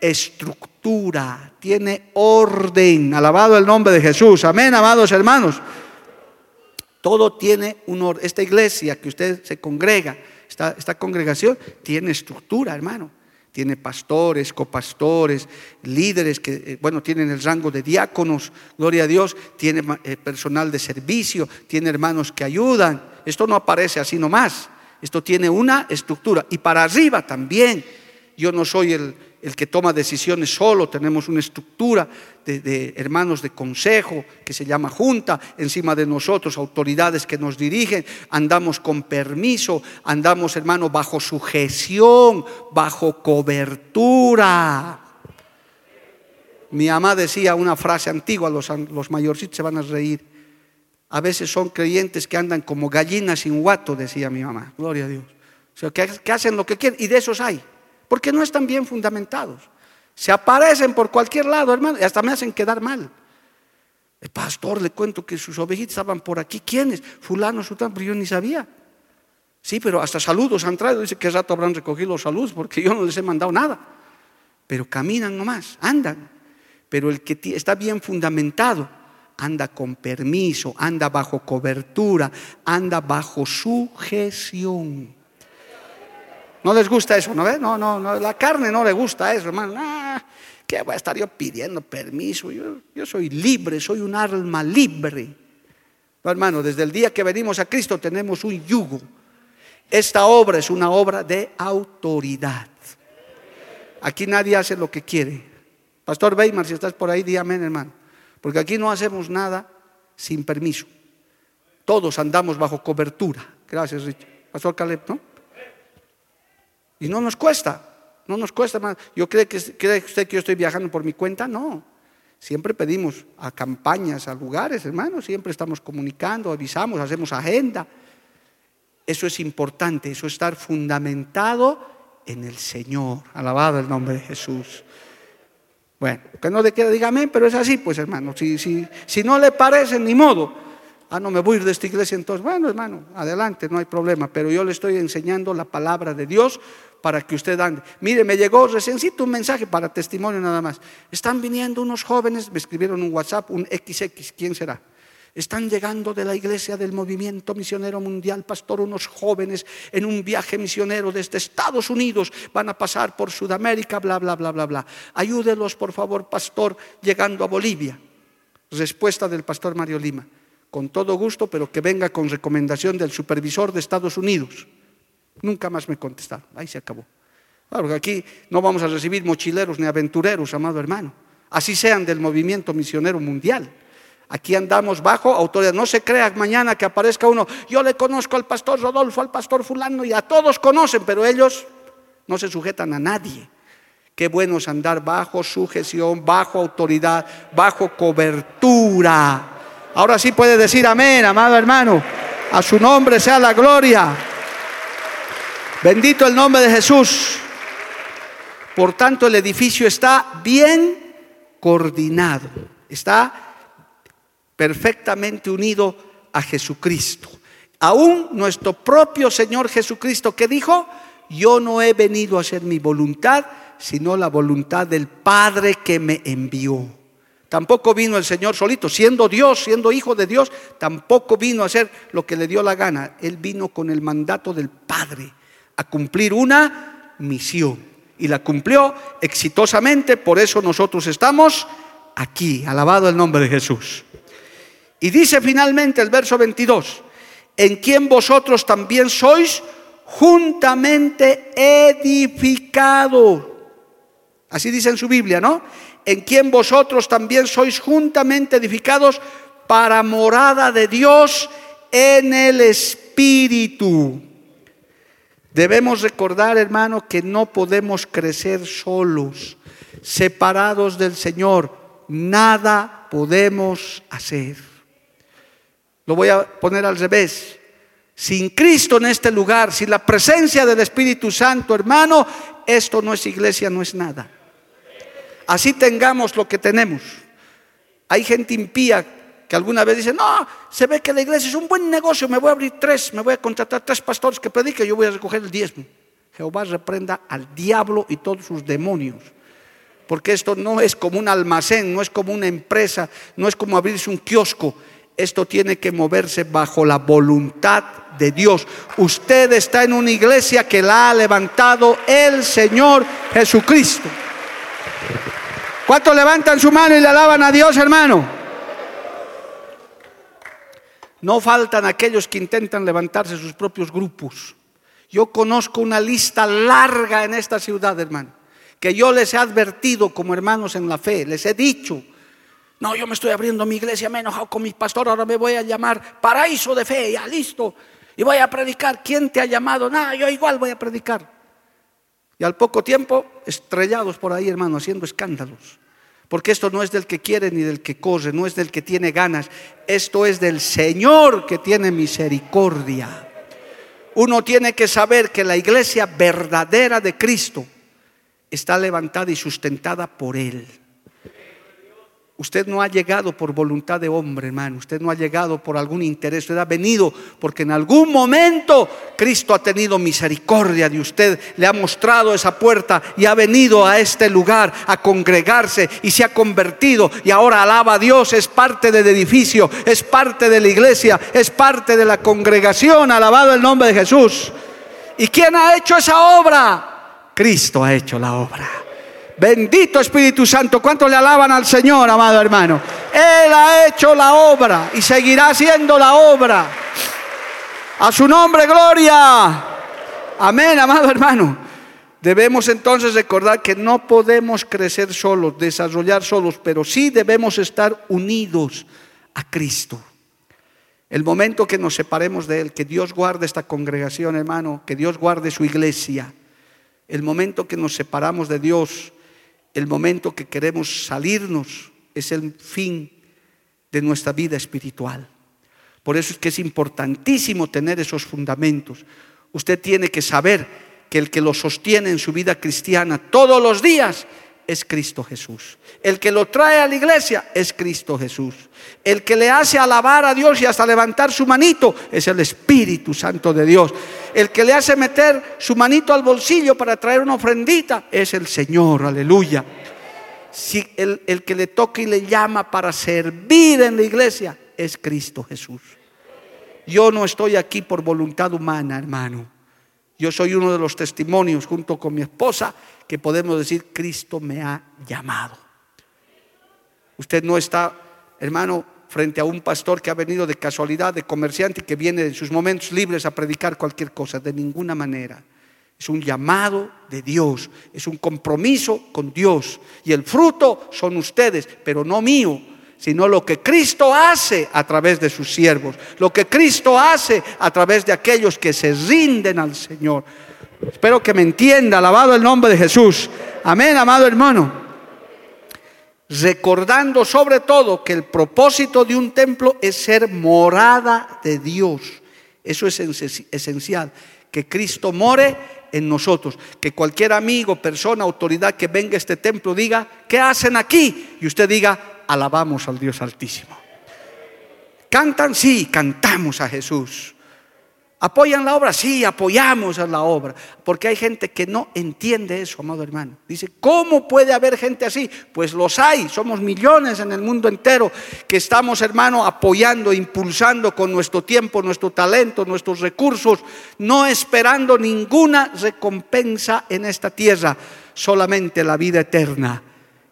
estructura, tiene orden. Alabado el nombre de Jesús. Amén, amados hermanos. Todo tiene un orden. Esta iglesia que usted se congrega, esta, esta congregación, tiene estructura, hermano. Tiene pastores, copastores, líderes que, eh, bueno, tienen el rango de diáconos, gloria a Dios, tiene eh, personal de servicio, tiene hermanos que ayudan. Esto no aparece así nomás. Esto tiene una estructura. Y para arriba también. Yo no soy el, el que toma decisiones solo, tenemos una estructura de, hermanos de consejo que se llama junta, encima de nosotros autoridades que nos dirigen, andamos con permiso, andamos hermano bajo sujeción, bajo cobertura. Mi mamá decía una frase antigua, los, los mayorcitos se van a reír. A veces son creyentes que andan como gallinas sin guato, decía mi mamá. Gloria a Dios. O que hacen lo que quieren y de esos hay porque no están bien fundamentados. Se aparecen por cualquier lado, hermano, y hasta me hacen quedar mal. El pastor le cuento que sus ovejitas estaban por aquí. ¿Quiénes? Fulano, sultán, pero yo ni sabía. Sí, pero hasta saludos han traído. Dice que rato habrán recogido los saludos porque yo no les he mandado nada. Pero caminan nomás, andan. Pero el que está bien fundamentado, anda con permiso, anda bajo cobertura, anda bajo sujeción. No les gusta eso, ¿no ves? No, no, no, la carne no le gusta eso, hermano. Ah, ¿Qué voy a estar yo pidiendo permiso? Yo, soy libre, soy un alma libre. No, hermano, desde el día que venimos a Cristo tenemos un yugo. Esta obra es una obra de autoridad. Aquí nadie hace lo que quiere. Pastor Weimar, si estás por ahí, di hermano. Porque aquí no hacemos nada sin permiso. Todos andamos bajo cobertura. Gracias, Richard. Pastor Caleb, ¿no? Y no nos cuesta, no nos cuesta más. ¿Yo creo que, cree usted que yo estoy viajando por mi cuenta? No. Siempre pedimos a campañas, a lugares, hermanos, siempre estamos comunicando, avisamos, hacemos agenda. Eso es importante, eso es estar fundamentado en el Señor. Alabado el nombre de Jesús. Bueno, que no le queda, dígame, pero es así, pues hermano. Si, si, si no le parece, ni modo. Ah, no me voy a ir de esta iglesia entonces. Bueno, hermano, adelante, no hay problema. Pero yo le estoy enseñando la palabra de Dios para que usted ande. Mire, me llegó reciencito un mensaje para testimonio nada más. Están viniendo unos jóvenes, me escribieron un WhatsApp, un XX, ¿quién será? Están llegando de la iglesia del movimiento misionero mundial, pastor, unos jóvenes en un viaje misionero desde Estados Unidos, van a pasar por Sudamérica, bla, bla, bla, bla, bla. Ayúdelos, por favor, pastor, llegando a Bolivia. Respuesta del pastor Mario Lima. Con todo gusto, pero que venga con recomendación del supervisor de Estados Unidos. Nunca más me contestaron. Ahí se acabó. Claro que aquí no vamos a recibir mochileros ni aventureros, amado hermano. Así sean del movimiento misionero mundial. Aquí andamos bajo autoridad. No se crea mañana que aparezca uno. Yo le conozco al pastor Rodolfo, al pastor fulano y a todos conocen, pero ellos no se sujetan a nadie. Qué bueno es andar bajo sujeción, bajo autoridad, bajo cobertura. Ahora sí puede decir amén, amado hermano. A su nombre sea la gloria. Bendito el nombre de Jesús. Por tanto, el edificio está bien coordinado. Está perfectamente unido a Jesucristo. Aún nuestro propio Señor Jesucristo que dijo, yo no he venido a hacer mi voluntad, sino la voluntad del Padre que me envió. Tampoco vino el Señor solito, siendo Dios, siendo hijo de Dios, tampoco vino a hacer lo que le dio la gana. Él vino con el mandato del Padre a cumplir una misión. Y la cumplió exitosamente, por eso nosotros estamos aquí. Alabado el nombre de Jesús. Y dice finalmente el verso 22, en quien vosotros también sois juntamente edificado. Así dice en su Biblia, ¿no? En quien vosotros también sois juntamente edificados para morada de Dios en el Espíritu. Debemos recordar, hermano, que no podemos crecer solos, separados del Señor. Nada podemos hacer. Lo voy a poner al revés. Sin Cristo en este lugar, sin la presencia del Espíritu Santo, hermano, esto no es iglesia, no es nada. Así tengamos lo que tenemos. Hay gente impía que alguna vez dice, no, se ve que la iglesia es un buen negocio, me voy a abrir tres, me voy a contratar tres pastores que prediquen, yo voy a recoger el diezmo. Jehová reprenda al diablo y todos sus demonios. Porque esto no es como un almacén, no es como una empresa, no es como abrirse un kiosco esto tiene que moverse bajo la voluntad de Dios. Usted está en una iglesia que la ha levantado el Señor Jesucristo. ¿Cuántos levantan su mano y le alaban a Dios, hermano? No faltan aquellos que intentan levantarse sus propios grupos. Yo conozco una lista larga en esta ciudad, hermano, que yo les he advertido como hermanos en la fe, les he dicho, no, yo me estoy abriendo mi iglesia, me he enojado con mi pastor, ahora me voy a llamar paraíso de fe, ya listo. Y voy a predicar. ¿Quién te ha llamado? Nada, yo igual voy a predicar. Y al poco tiempo, estrellados por ahí, hermano, haciendo escándalos. Porque esto no es del que quiere ni del que corre, no es del que tiene ganas. Esto es del Señor que tiene misericordia. Uno tiene que saber que la iglesia verdadera de Cristo está levantada y sustentada por Él. Usted no ha llegado por voluntad de hombre, hermano. Usted no ha llegado por algún interés. Usted ha venido porque en algún momento Cristo ha tenido misericordia de usted. Le ha mostrado esa puerta y ha venido a este lugar a congregarse y se ha convertido. Y ahora alaba a Dios. Es parte del edificio, es parte de la iglesia, es parte de la congregación. Alabado el nombre de Jesús. ¿Y quién ha hecho esa obra? Cristo ha hecho la obra. Bendito Espíritu Santo. ¿Cuánto le alaban al Señor, amado hermano? Él ha hecho la obra y seguirá haciendo la obra. A su nombre, gloria. Amén, amado hermano. Debemos entonces recordar que no podemos crecer solos, desarrollar solos, pero sí debemos estar unidos a Cristo. El momento que nos separemos de Él, que Dios guarde esta congregación, hermano, que Dios guarde su iglesia. El momento que nos separamos de Dios, el momento que queremos salirnos es el fin de nuestra vida espiritual. Por eso es que es importantísimo tener esos fundamentos. Usted tiene que saber que el que lo sostiene en su vida cristiana todos los días es Cristo Jesús. El que lo trae a la iglesia es Cristo Jesús. El que le hace alabar a Dios y hasta levantar su manito es el Espíritu Santo de Dios. El que le hace meter su manito al bolsillo para traer una ofrendita es el Señor, aleluya. Si el, el que le toca y le llama para servir en la iglesia es Cristo Jesús. Yo no estoy aquí por voluntad humana, hermano. Yo soy uno de los testimonios junto con mi esposa que podemos decir, Cristo me ha llamado. Usted no está, hermano, frente a un pastor que ha venido de casualidad, de comerciante, que viene en sus momentos libres a predicar cualquier cosa, de ninguna manera. Es un llamado de Dios, es un compromiso con Dios. Y el fruto son ustedes, pero no mío, sino lo que Cristo hace a través de sus siervos, lo que Cristo hace a través de aquellos que se rinden al Señor. Espero que me entienda, alabado el nombre de Jesús. Amén, amado hermano. Recordando sobre todo que el propósito de un templo es ser morada de Dios. Eso es esencial, que Cristo more en nosotros. Que cualquier amigo, persona, autoridad que venga a este templo diga, ¿qué hacen aquí? Y usted diga, alabamos al Dios Altísimo. ¿Cantan? Sí, cantamos a Jesús. ¿Apoyan la obra? Sí, apoyamos a la obra. Porque hay gente que no entiende eso, amado hermano. Dice, ¿cómo puede haber gente así? Pues los hay, somos millones en el mundo entero que estamos, hermano, apoyando, impulsando con nuestro tiempo, nuestro talento, nuestros recursos, no esperando ninguna recompensa en esta tierra, solamente la vida eterna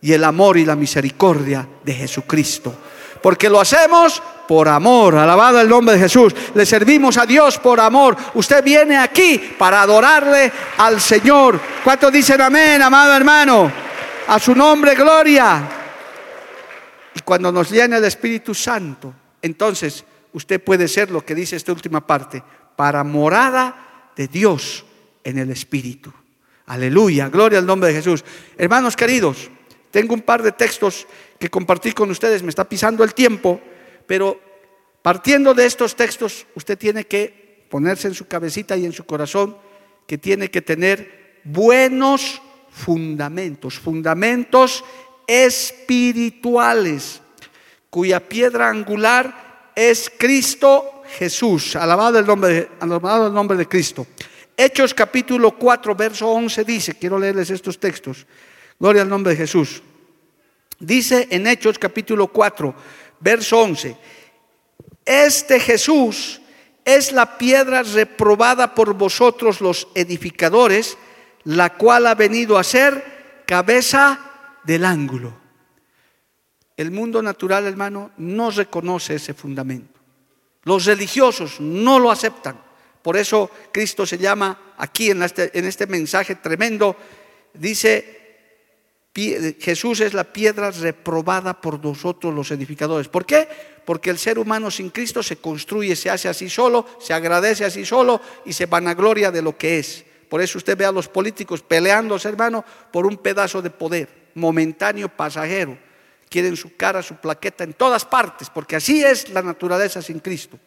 y el amor y la misericordia de Jesucristo. Porque lo hacemos por amor, alabado el nombre de Jesús. Le servimos a Dios por amor. Usted viene aquí para adorarle al Señor. ¿Cuántos dicen amén, amado hermano? A su nombre, gloria. Y cuando nos llena el Espíritu Santo, entonces usted puede ser lo que dice esta última parte, para morada de Dios en el Espíritu. Aleluya, gloria al nombre de Jesús. Hermanos queridos, tengo un par de textos que compartir con ustedes, me está pisando el tiempo, pero partiendo de estos textos, usted tiene que ponerse en su cabecita y en su corazón que tiene que tener buenos fundamentos, fundamentos espirituales, cuya piedra angular es Cristo Jesús. Alabado el nombre de, alabado el nombre de Cristo. Hechos capítulo 4, verso 11 dice, quiero leerles estos textos. Gloria al nombre de Jesús. Dice en Hechos capítulo 4, verso 11, este Jesús es la piedra reprobada por vosotros los edificadores, la cual ha venido a ser cabeza del ángulo. El mundo natural, hermano, no reconoce ese fundamento. Los religiosos no lo aceptan. Por eso Cristo se llama aquí en este, en este mensaje tremendo, dice, Jesús es la piedra reprobada por nosotros los edificadores. ¿Por qué? Porque el ser humano sin Cristo se construye, se hace así solo, se agradece así solo y se vanagloria de lo que es. Por eso usted ve a los políticos peleándose, hermano, por un pedazo de poder momentáneo, pasajero. Quieren su cara, su plaqueta en todas partes, porque así es la naturaleza sin Cristo.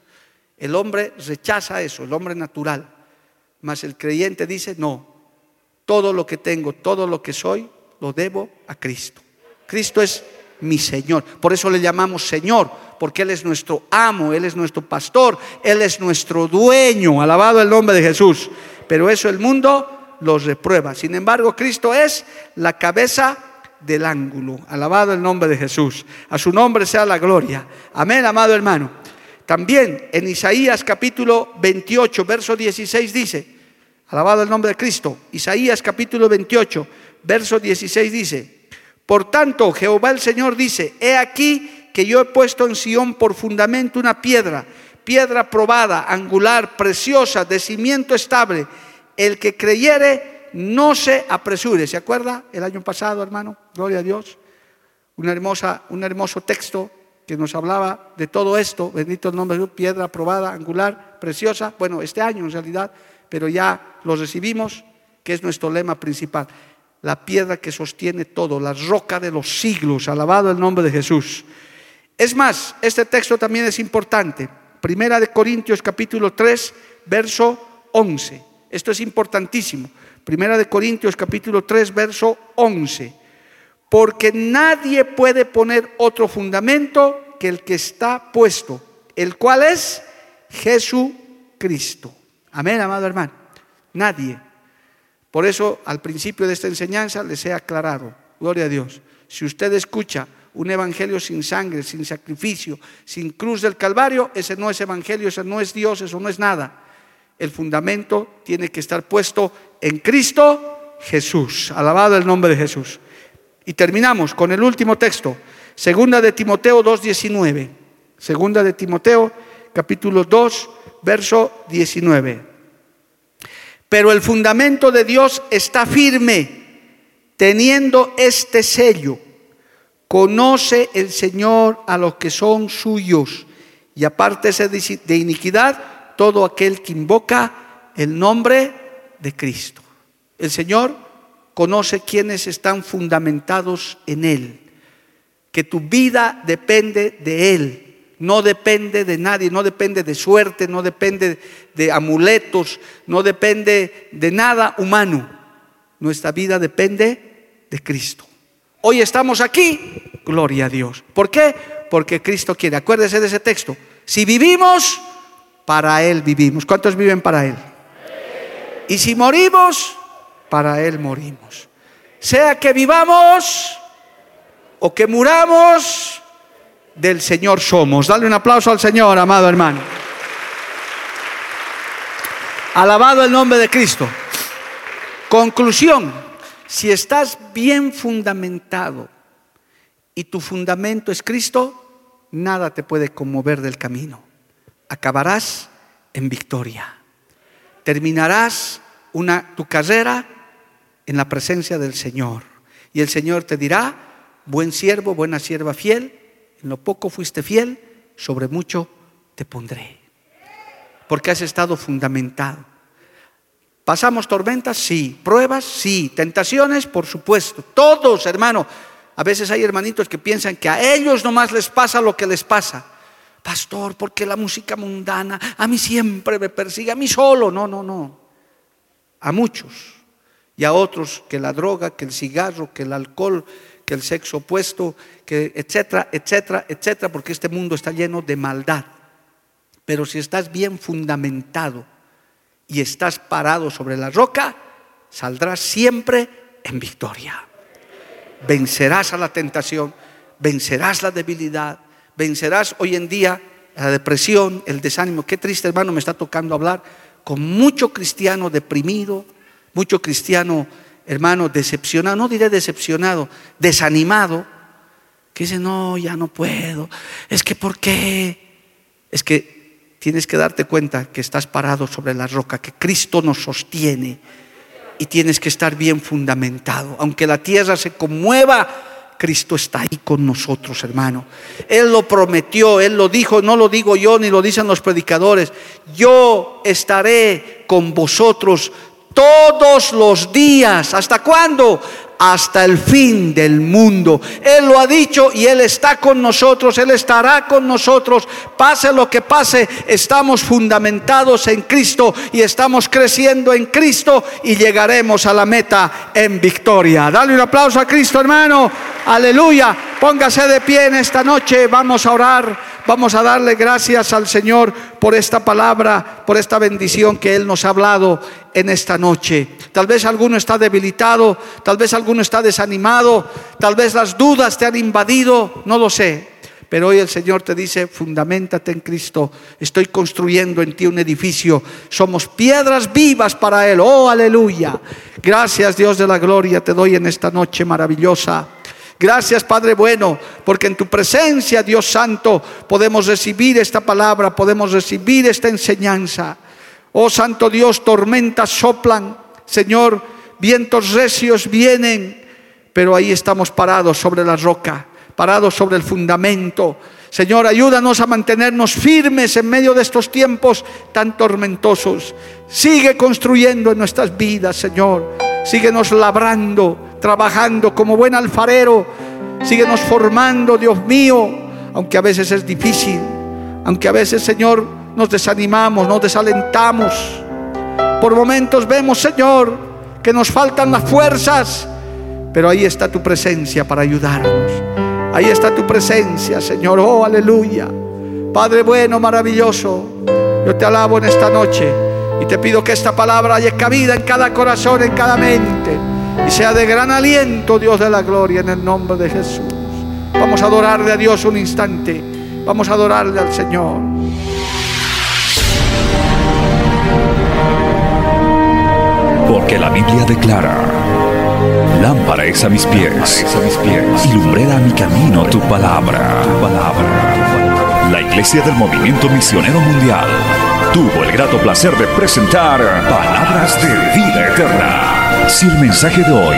El hombre rechaza eso, el hombre natural. Mas el creyente dice, no, todo lo que tengo, todo lo que soy, lo debo a Cristo. Cristo es mi Señor. Por eso le llamamos Señor, porque Él es nuestro amo, Él es nuestro pastor, Él es nuestro dueño. Alabado el nombre de Jesús. Pero eso el mundo los reprueba. Sin embargo, Cristo es la cabeza del ángulo. Alabado el nombre de Jesús. A su nombre sea la gloria. Amén, amado hermano. También en Isaías capítulo 28, verso 16 dice, alabado el nombre de Cristo, Isaías capítulo 28, verso 16 dice, por tanto Jehová el Señor dice, he aquí que yo he puesto en Sión por fundamento una piedra, piedra probada, angular, preciosa, de cimiento estable. El que creyere no se apresure. ¿Se acuerda el año pasado, hermano? Gloria a Dios. Un hermoso texto que nos hablaba de todo esto. Bendito el nombre de Dios, piedra probada, angular, preciosa. Bueno, este año en realidad, pero ya lo recibimos, que es nuestro lema principal la piedra que sostiene todo, la roca de los siglos, alabado el nombre de Jesús. Es más, este texto también es importante. Primera de Corintios capítulo 3, verso 11. Esto es importantísimo. Primera de Corintios capítulo 3, verso 11. porque nadie puede poner otro fundamento que el que está puesto, el cual es Jesucristo. Amén, amado hermano. Nadie. Por eso al principio de esta enseñanza les he aclarado, gloria a Dios, si usted escucha un evangelio sin sangre, sin sacrificio, sin cruz del Calvario, ese no es evangelio, ese no es Dios, eso no es nada. El fundamento tiene que estar puesto en Cristo Jesús. Alabado el nombre de Jesús. Y terminamos con el último texto, segunda de Timoteo 2:19. Segunda de Timoteo capítulo 2, verso 19. Pero el fundamento de Dios está firme, teniendo este sello Conoce el Señor a los que son suyos y apártese de iniquidad todo aquel que invoca el nombre de Cristo. El Señor conoce quienes están fundamentados en Él, que tu vida depende de Él, no depende de nadie, no depende de suerte, no depende de amuletos, no depende de nada humano. Nuestra vida depende de Cristo. Hoy estamos aquí, gloria a Dios. ¿Por qué? Porque Cristo quiere. Acuérdese de ese texto. Si vivimos, para Él vivimos. ¿Cuántos viven para Él? Y si morimos, para Él morimos. Sea que vivamos o que muramos, del Señor somos. Dale un aplauso al Señor, amado hermano. Alabado el nombre de Cristo. Conclusión si estás bien fundamentado y tu fundamento es Cristo, nada te puede conmover del camino. Acabarás en victoria. Terminarás una, tu carrera en la presencia del Señor. Y el Señor te dirá, buen siervo, buena sierva fiel, en lo poco fuiste fiel, sobre mucho te pondré. Porque has estado fundamentado. ¿Pasamos tormentas? Sí. ¿Pruebas? Sí. ¿Tentaciones? Por supuesto. Todos, hermano. A veces hay hermanitos que piensan que a ellos nomás les pasa lo que les pasa. Pastor, porque la música mundana a mí siempre me persigue, a mí solo. No, no, no. A muchos. Y a otros que la droga, que el cigarro, que el alcohol, que el sexo opuesto, que etcétera, etcétera, etcétera, porque este mundo está lleno de maldad. Pero si estás bien fundamentado, y estás parado sobre la roca, saldrás siempre en victoria. Vencerás a la tentación, vencerás la debilidad, vencerás hoy en día la depresión, el desánimo. Qué triste hermano me está tocando hablar con mucho cristiano deprimido, mucho cristiano hermano decepcionado, no diré decepcionado, desanimado, que dice, no, ya no puedo, es que ¿por qué? Es que tienes que darte cuenta que estás parado sobre la roca, que Cristo nos sostiene y tienes que estar bien fundamentado. Aunque la tierra se conmueva, Cristo está ahí con nosotros, hermano. Él lo prometió, Él lo dijo, no lo digo yo ni lo dicen los predicadores. Yo estaré con vosotros todos los días. ¿Hasta cuándo? hasta el fin del mundo. Él lo ha dicho y Él está con nosotros, Él estará con nosotros. Pase lo que pase, estamos fundamentados en Cristo y estamos creciendo en Cristo y llegaremos a la meta en victoria. Dale un aplauso a Cristo, hermano. Aleluya. Póngase de pie en esta noche. Vamos a orar. Vamos a darle gracias al Señor por esta palabra, por esta bendición que Él nos ha hablado en esta noche. Tal vez alguno está debilitado, tal vez alguno está desanimado, tal vez las dudas te han invadido, no lo sé. Pero hoy el Señor te dice, fundamentate en Cristo, estoy construyendo en ti un edificio, somos piedras vivas para Él, oh aleluya. Gracias Dios de la gloria te doy en esta noche maravillosa. Gracias Padre bueno, porque en tu presencia, Dios Santo, podemos recibir esta palabra, podemos recibir esta enseñanza. Oh Santo Dios, tormentas soplan, Señor, vientos recios vienen, pero ahí estamos parados sobre la roca, parados sobre el fundamento. Señor, ayúdanos a mantenernos firmes en medio de estos tiempos tan tormentosos. Sigue construyendo en nuestras vidas, Señor. Síguenos labrando trabajando como buen alfarero. Síguenos formando, Dios mío, aunque a veces es difícil, aunque a veces, Señor, nos desanimamos, nos desalentamos. Por momentos vemos, Señor, que nos faltan las fuerzas, pero ahí está tu presencia para ayudarnos. Ahí está tu presencia, Señor. Oh, aleluya. Padre bueno, maravilloso, yo te alabo en esta noche y te pido que esta palabra haya cabida en cada corazón, en cada mente y sea de gran aliento, Dios de la gloria, en el nombre de Jesús. Vamos a adorarle a Dios un instante. Vamos a adorarle al Señor. Porque la Biblia declara, lámpara es a mis pies, a mis pies, lumbrera a mi camino tu palabra, tu palabra. La Iglesia del Movimiento Misionero Mundial tuvo el grato placer de presentar Palabras de Vida Eterna. Si el mensaje de hoy